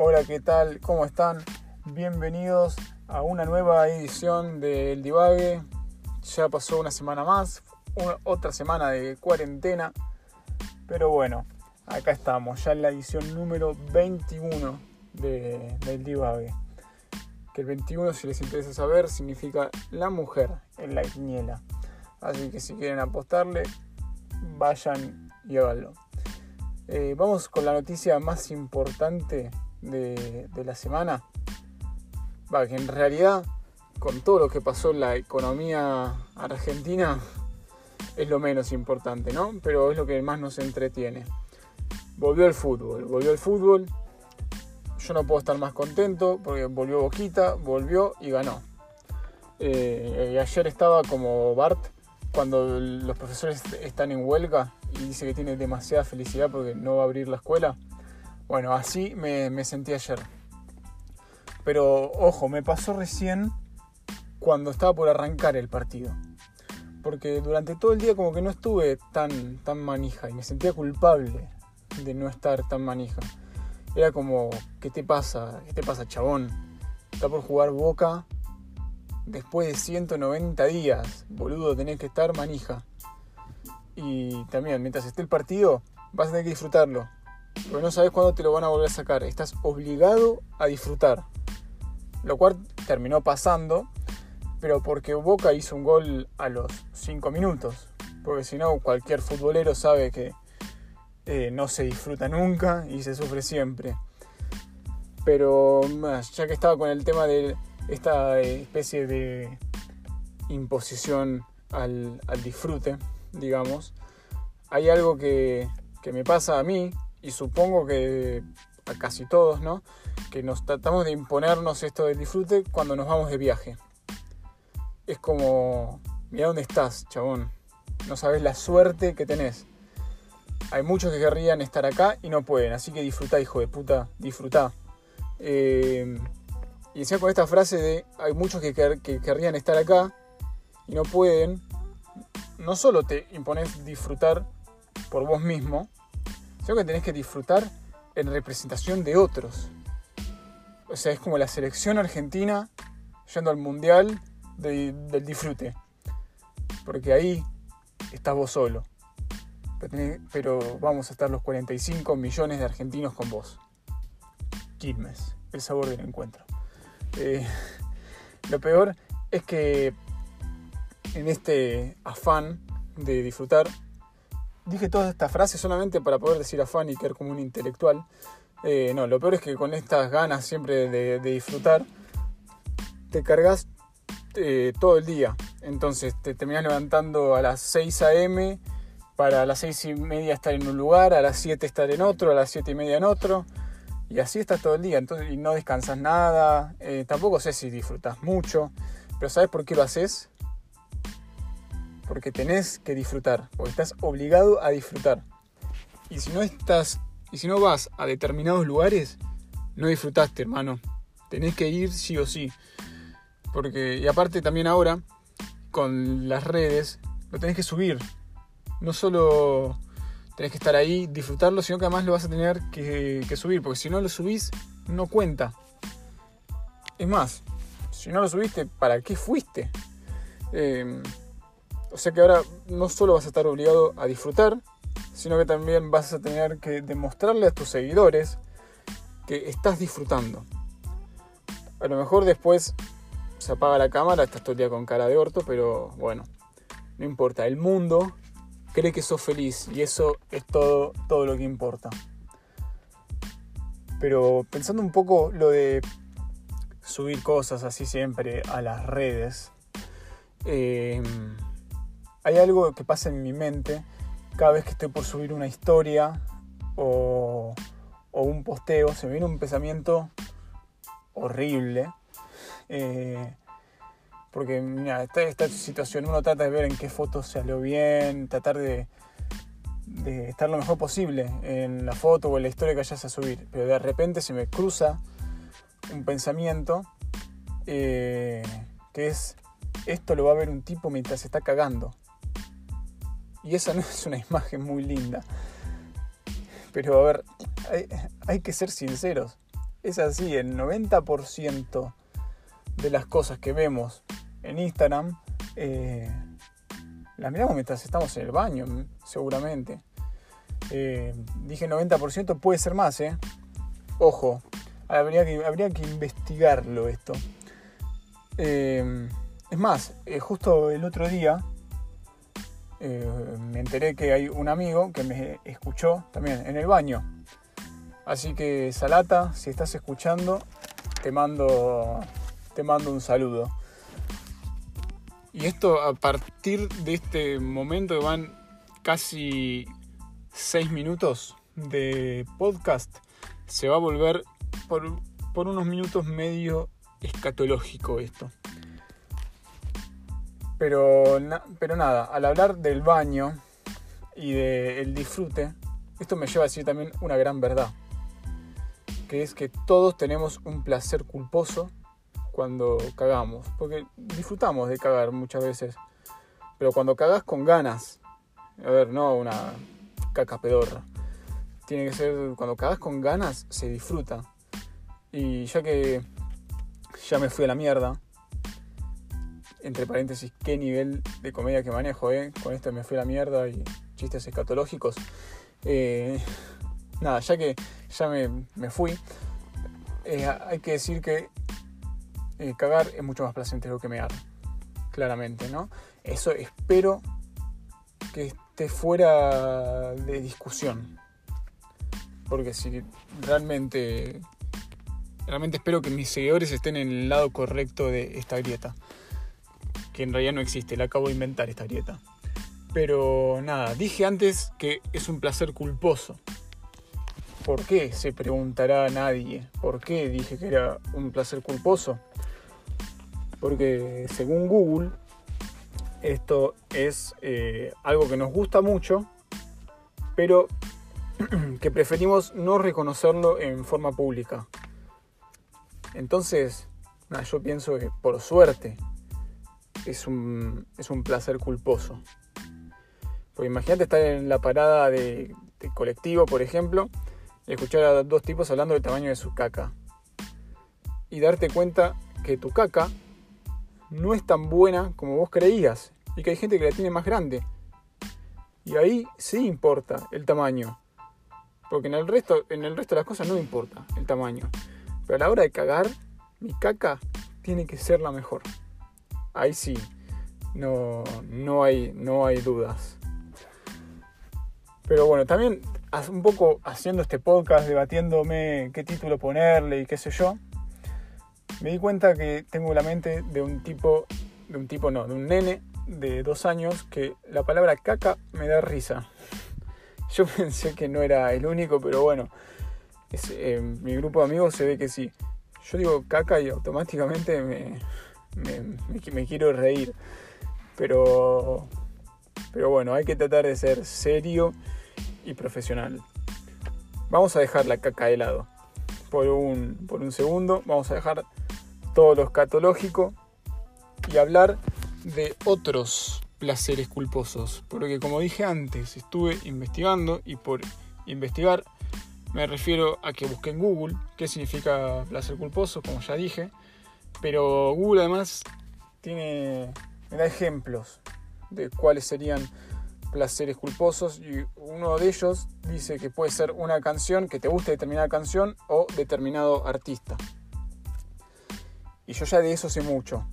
Hola, ¿qué tal? ¿Cómo están? Bienvenidos a una nueva edición del Divague. Ya pasó una semana más, otra semana de cuarentena. Pero bueno, acá estamos, ya en la edición número 21 del Divague. Que el 21, si les interesa saber, significa la mujer en la quiniela. Así que si quieren apostarle, vayan y háganlo. Eh, vamos con la noticia más importante de, la semana. Va, que en realidad, con todo lo que pasó en la economía argentina, es lo menos importante, ¿no? Pero es lo que más nos entretiene. Volvió el fútbol, volvió el fútbol. Yo no puedo estar más contento porque volvió Boquita, volvió y ganó. Eh, y ayer estaba como Bart cuando los profesores están en huelga y dice que tiene demasiada felicidad porque no va a abrir la escuela. Bueno, así me, sentí ayer. Pero ojo, me pasó recién cuando estaba por arrancar el partido. Porque durante todo el día como que no estuve tan, tan manija y me sentía culpable de no estar tan manija. Era como, ¿qué te pasa? ¿Qué te pasa, chabón? Está por jugar Boca después de 190 días. Boludo, tenés que estar manija. Y también, mientras esté el partido, vas a tener que disfrutarlo. Porque no sabes cuándo te lo van a volver a sacar. Estás obligado a disfrutar. Lo cual terminó pasando, pero porque Boca hizo un gol a los 5 minutos. Porque si no, cualquier futbolero sabe que eh, no se disfruta nunca y se sufre siempre. Pero ya que estaba con el tema de esta especie de imposición al, disfrute, digamos, hay algo que, me pasa a mí y supongo que a casi todos, ¿no? Que nos tratamos de imponernos esto del disfrute cuando nos vamos de viaje. Es como, mira dónde estás, chabón. No sabes la suerte que tenés. Hay muchos que querrían estar acá y no pueden, así que disfruta, hijo de puta, disfruta. Eh, y decía con esta frase de hay muchos que, querrían estar acá y no pueden, no solo te impones disfrutar por vos mismo, sino que tenés que disfrutar en representación de otros. O sea, es como la selección argentina yendo al mundial del disfrute. Porque ahí estás vos solo. Pero, vamos a estar los 45 millones de argentinos con vos. Quilmes, el sabor del encuentro. Eh, lo peor es que en este afán de disfrutar, dije todas estas frases solamente para poder decir afán y quedar como un intelectual. Eh, no, lo peor es que con estas ganas siempre de, disfrutar, te cargas eh, todo el día. Entonces te terminas levantando a las 6 a.m. para a las 6 y media estar en un lugar, a las 7 estar en otro, a las 7 y media en otro. Y así estás todo el día, entonces, y no descansas nada, eh, tampoco sé si disfrutas mucho, pero ¿sabes por qué lo haces? Porque tenés que disfrutar, porque estás obligado a disfrutar. Y si no estás, y si no vas a determinados lugares, no disfrutaste, hermano. Tenés que ir sí o sí. Porque, y aparte también ahora, con las redes, lo tenés que subir. No solo tenés que estar ahí, disfrutarlo, sino que además lo vas a tener que, subir, porque si no lo subís, no cuenta. Es más, si no lo subiste, ¿para qué fuiste? Em, o sea que ahora no solo vas a estar obligado a disfrutar, sino que también vas a tener que demostrarle a tus seguidores que estás disfrutando. A lo mejor después se apaga la cámara, estás todo el día con cara de orto, pero bueno, no importa, el mundo cree que sos feliz y eso es todo, todo lo que importa. Pero pensando un poco lo de subir cosas así siempre a las redes, em, hay algo que pasa en mi mente cada vez que estoy por subir una historia o, un posteo, se me viene un pensamiento horrible. Eh, porque mira, esta, esta situación uno trata de ver en qué foto salió bien, tratar de, estar lo mejor posible en la foto o en la historia que vayas a subir. Pero de repente se me cruza un pensamiento eh, que es, esto lo va a ver un tipo mientras se está cagando. Y esa no es una imagen muy linda. Pero a ver, hay, hay que ser sinceros. es así, el 90% de las cosas que vemos en Instagram eh, las miramos mientras estamos en el baño, seguramente. Eh, dije 90%, puede ser más, ¿eh? Ojo, habría que, habría que investigarlo esto. Eh, es más, justo el otro día me enteré que hay un amigo que me escuchó también en el baño. Así que Salata, si estás escuchando, te mando, te mando un saludo. Y esto a partir de este momento van casi 6 minutos de podcast, se va a volver por, unos minutos medio escatológico esto. Pero, pero nada, al hablar del baño y del disfrute, esto me lleva a decir también una gran verdad, que es que todos tenemos un placer culposo cuando cagamos, porque disfrutamos de cagar muchas veces, pero cuando cagas con ganas, a ver, no una caca pedorra, tiene que ser, cuando cagas con ganas, se disfruta. Y ya que ya me fui a la mierda, entre paréntesis, qué nivel de comedia que manejo, ¿eh? Con esto me fui la mierda y chistes escatológicos. Eh, nada, ya que ya me, fui, eh, hay que decir que eh, cagar es mucho más placentero que mear, claramente, ¿no? Eso espero que esté fuera de discusión. Porque si realmente, realmente espero que mis seguidores estén en el lado correcto de esta grieta. Que en realidad no existe, la acabo de inventar esta grieta. Pero nada, dije antes que es un placer culposo. ¿Por qué? Se preguntará nadie. ¿Por qué dije que era un placer culposo? porque según Google esto es eh, algo que nos gusta mucho, pero que preferimos no reconocerlo en forma pública. Entonces, yo pienso que por suerte es un, es un placer culposo. Porque imagínate estar en la parada de, colectivo, por ejemplo, y escuchar a dos tipos hablando del tamaño de su caca. Y darte cuenta que tu caca no es tan buena como vos creías y que hay gente que la tiene más grande. Y ahí sí importa el tamaño. Porque en el resto, en el resto de las cosas no importa el tamaño. Pero a la hora de cagar, mi caca tiene que ser la mejor. Ahí sí, no, no, hay, no hay dudas. Pero bueno, también un poco haciendo este podcast, debatiéndome qué título ponerle y qué sé yo, me di cuenta que tengo la mente de un tipo, de un tipo no, de un nene de dos años que la palabra caca me da risa. Yo pensé que no era el único, pero bueno, eh, mi grupo de amigos se ve que sí. Yo digo caca y automáticamente me, me, quiero reír. Pero, pero bueno, hay que tratar de ser serio y profesional. Vamos a dejar la caca de lado por un, por un segundo. Vamos a dejar todo lo escatológico y hablar de otros placeres culposos. Porque como dije antes, estuve investigando y por investigar me refiero a que busqué en Google qué significa placer culposo, como ya dije. Pero Google además tiene, me da ejemplos de cuáles serían placeres culposos y uno de ellos dice que puede ser una canción que te guste determinada canción o determinado artista. Y yo ya de eso sé mucho.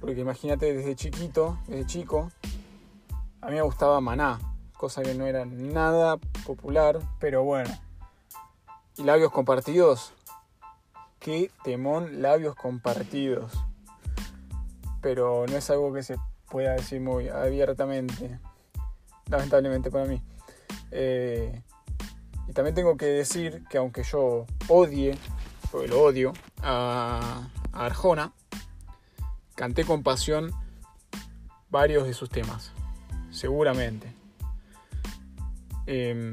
Porque imagínate, desde chiquito, desde chico, a mí me gustaba Maná, cosa que no era nada popular, pero bueno. ¿Y labios compartidos? Qué temón labios compartidos. Pero no es algo que se pueda decir muy abiertamente, lamentablemente para mí. Eh, y también tengo que decir que aunque yo odie, porque lo odio, a, Arjona, canté con pasión varios de sus temas, seguramente. Em,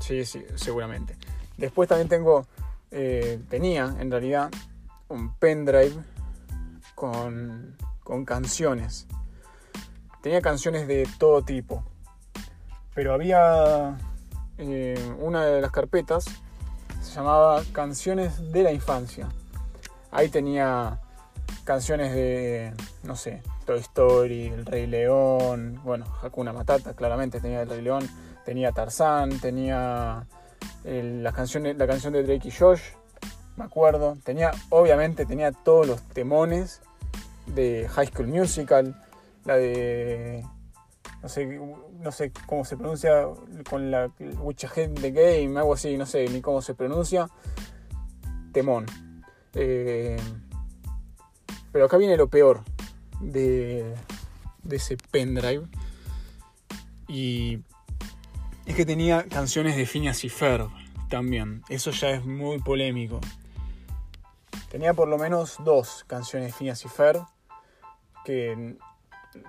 sí, sí, seguramente. Después también tengo, eh, tenía en realidad un pendrive con, con canciones. Tenía canciones de todo tipo, pero había eh, una de las carpetas se llamaba Canciones de la Infancia. Ahí tenía canciones de, no sé, Toy Story, El Rey León, bueno, Hakuna Matata, claramente tenía El Rey León, tenía Tarzán, tenía la, canción, la canción de Drake y Josh, me acuerdo, tenía, obviamente tenía todos los temones de High School Musical, la de no sé, no sé cómo se pronuncia con la Witch the Game, algo así, no sé ni cómo se pronuncia. Temón. Eh, pero acá viene lo peor de ese pendrive. Y es que tenía canciones de Phineas y Ferb también. Eso ya es muy polémico. Tenía por lo menos dos canciones de Phineas y Ferb que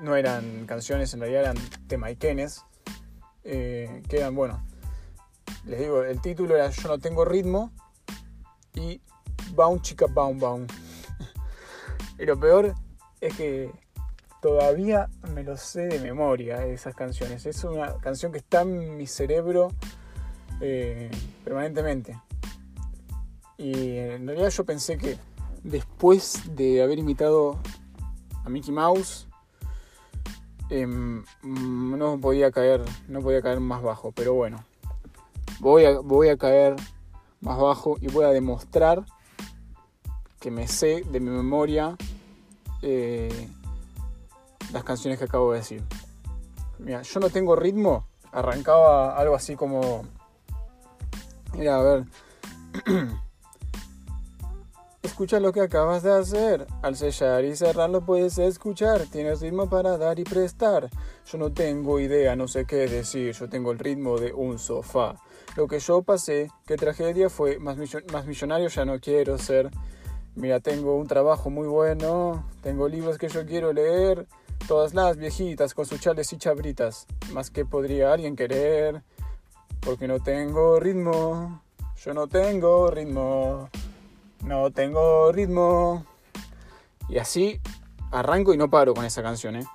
no eran canciones, en realidad eran temaiquenes, eh, que eran, bueno, les digo, el título era Yo no tengo ritmo y Baum chica baum baum. y lo peor es que todavía me lo sé de memoria esas canciones. Es una canción que está en mi cerebro eh, permanentemente. Y en realidad yo pensé que después de haber imitado a Mickey Mouse, em, no podía caer, no podía caer más bajo. Pero bueno, voy a, voy a caer más bajo y voy a demostrar que me sé de mi memoria eh, las canciones que acabo de decir. Mira, yo no tengo ritmo. Arrancaba algo así como. Mira, a ver. Escucha lo que acabas de hacer. Al sellar y cerrarlo puedes escuchar. Tienes ritmo para dar y prestar. Yo no tengo idea, no sé qué decir. Yo tengo el ritmo de un sofá. Lo que yo pasé, qué tragedia fue. Más, más millonario ya no quiero ser. Mira, tengo un trabajo muy bueno. Tengo libros que yo quiero leer. Todas las viejitas con sus chales y chabritas. Más que podría alguien querer. Porque no tengo ritmo. Yo no tengo ritmo no tengo ritmo. Y así arranco y no paro con esa canción. ¿eh?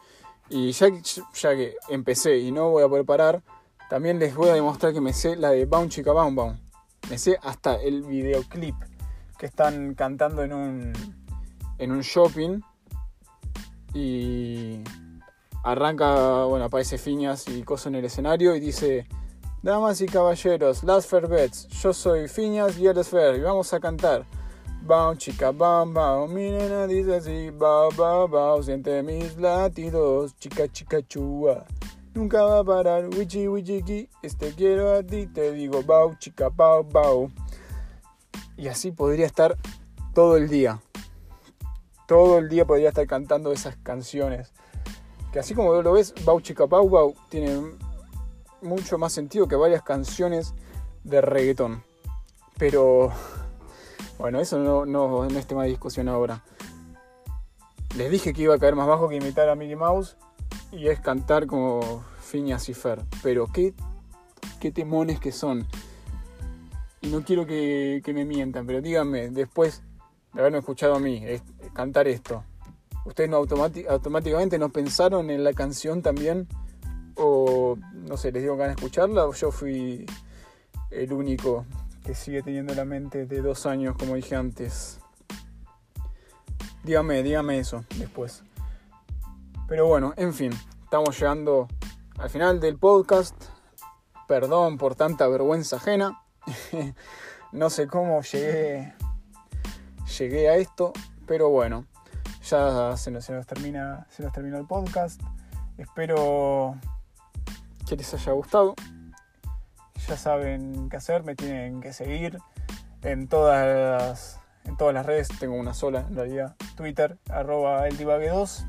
Y ya, ya que empecé y no voy a poder parar, también les voy a demostrar que me sé la de Bound Chica Bound Bound. Me sé hasta el videoclip que están cantando en un, en un shopping. Y arranca, bueno, aparece Fiñas y cosas en el escenario y dice, Damas y caballeros, Last Fair Bets, yo soy Fiñas y él es Fair y vamos a cantar. Bao, chica, bao, bao, mi dice así, bao, bao, bao, siente mis latidos, chica, chica, chua. Nunca va a parar, wichi, wichi, este quiero a ti, te digo, bao, chica, bao, bao. Y así podría estar todo el día. Todo el día podría estar cantando esas canciones. Que así como lo ves, Bau Chica Bau Bau tiene mucho más sentido que varias canciones de reggaetón. Pero bueno, eso no, no, es tema de discusión ahora. Les dije que iba a caer más bajo que imitar a Mickey Mouse y es cantar como Phineas y Fer. Pero qué, qué temones que son. Y no quiero que, me mientan, pero díganme, después de haberme escuchado a mí cantar esto, ¿ustedes no automáticamente no pensaron en la canción también? O no sé, les que van a escucharla o yo fui el único que sigue teniendo la mente de dos años, como dije antes. Dígame, dígame eso después. Pero bueno, en fin, estamos llegando al final del podcast. Perdón por tanta vergüenza ajena. no sé cómo llegué, llegué a esto, pero bueno, ya se nos, termina, se nos terminó el podcast. Espero que les haya gustado ya saben qué hacer, me tienen que seguir en todas las, en todas las redes, tengo una sola en realidad, Twitter, arroba eldivague2.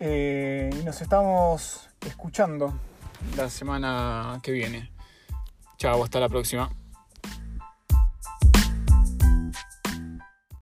Eh, y nos estamos escuchando la semana que viene. Chao, hasta la próxima.